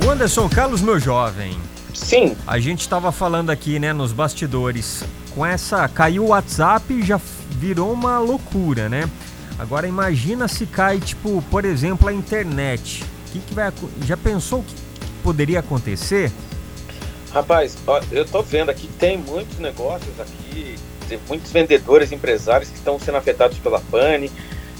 O Anderson Carlos, meu jovem. Sim. A gente estava falando aqui, né, nos bastidores. Com essa. Caiu o WhatsApp e já virou uma loucura, né? Agora imagina se cai, tipo, por exemplo, a internet. O que, que vai. Já pensou o que poderia acontecer? Rapaz, eu tô vendo aqui, tem muitos negócios aqui, tem muitos vendedores, empresários que estão sendo afetados pela pane.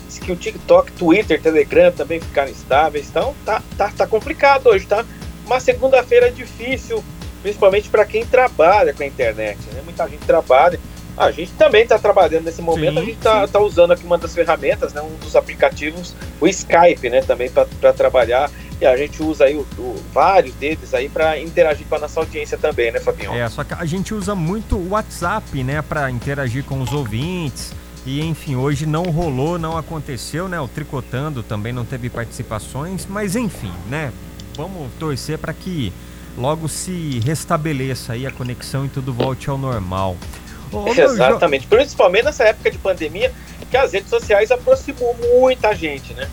Diz que o TikTok, Twitter, Telegram também ficaram estáveis. Então tá, tá, tá complicado hoje, tá? Uma segunda-feira difícil, principalmente para quem trabalha com a internet. Né? Muita gente trabalha. A gente também está trabalhando nesse momento, sim, a gente está tá usando aqui uma das ferramentas, né, um dos aplicativos, o Skype, né, também para trabalhar. E a gente usa aí o, o vários deles aí para interagir com a nossa audiência também, né, Fabinho? É, só que a gente usa muito o WhatsApp, né, para interagir com os ouvintes. E enfim, hoje não rolou, não aconteceu, né? O Tricotando também não teve participações, mas enfim, né? Vamos torcer para que logo se restabeleça aí a conexão e tudo volte ao normal. Ô, Exatamente, jo... principalmente nessa época de pandemia, que as redes sociais aproximou muita gente, né?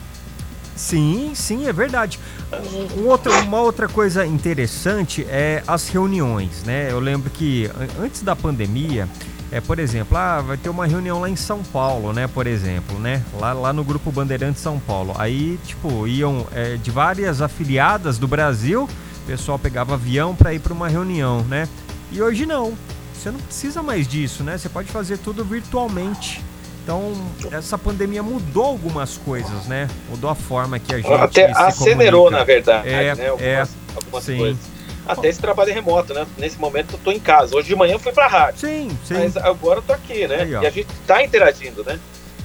Sim, sim, é verdade. Um, outro, uma outra coisa interessante é as reuniões, né? Eu lembro que antes da pandemia, é, por exemplo, ah, vai ter uma reunião lá em São Paulo, né? Por exemplo, né? Lá, lá no grupo Bandeirante São Paulo. Aí, tipo, iam é, de várias afiliadas do Brasil, o pessoal pegava avião para ir para uma reunião, né? E hoje não. Você não precisa mais disso, né? Você pode fazer tudo virtualmente. Então, essa pandemia mudou algumas coisas, né? Mudou a forma que a gente. Até acelerou, comunica. na verdade. É, né? algumas, é, algumas sim. coisas. Até esse trabalho remoto, né? Nesse momento eu tô em casa. Hoje de manhã eu fui pra rádio. Sim, sim. Mas agora eu tô aqui, né? Aí, e a gente tá interagindo, né?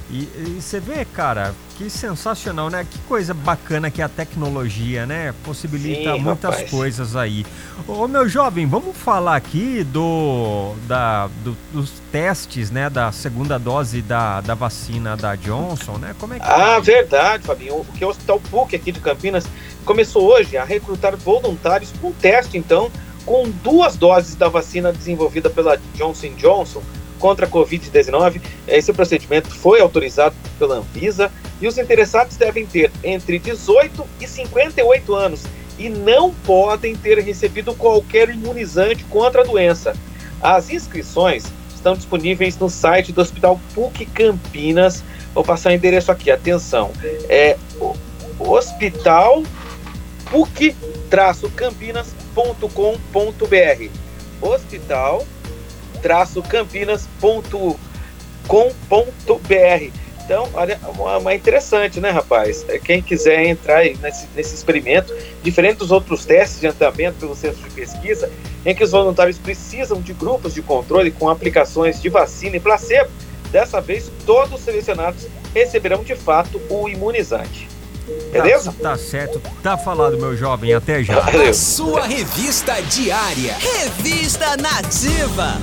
E, e, você vê, cara, que sensacional, né? Que coisa bacana que a tecnologia, né? Possibilita Sim, muitas rapaz. coisas aí. Ô, meu jovem, vamos falar aqui do, da, do, dos testes, né? Da segunda dose da, da vacina da Johnson, né? Como é que Ah, é? verdade, Fabinho. O que é o Hospital PUC aqui de Campinas começou hoje a recrutar voluntários para um teste, então, com duas doses da vacina desenvolvida pela Johnson Johnson contra a Covid-19. Esse procedimento foi autorizado pela Anvisa e os interessados devem ter entre 18 e 58 anos e não podem ter recebido qualquer imunizante contra a doença. As inscrições estão disponíveis no site do Hospital PUC Campinas. Vou passar o endereço aqui, atenção. É hospital puc-campinas.com.br. Hospital campinas.com.br. Então, olha, uma, uma, interessante, né, rapaz? É, quem quiser entrar nesse, nesse experimento, diferente dos outros testes de andamento pelo centro de pesquisa, em que os voluntários precisam de grupos de controle com aplicações de vacina e placebo, dessa vez todos os selecionados receberão de fato o imunizante. Beleza? Tá, tá, certo, tá falado, meu jovem. Até já. Valeu. A sua revista diária. Revista Nativa.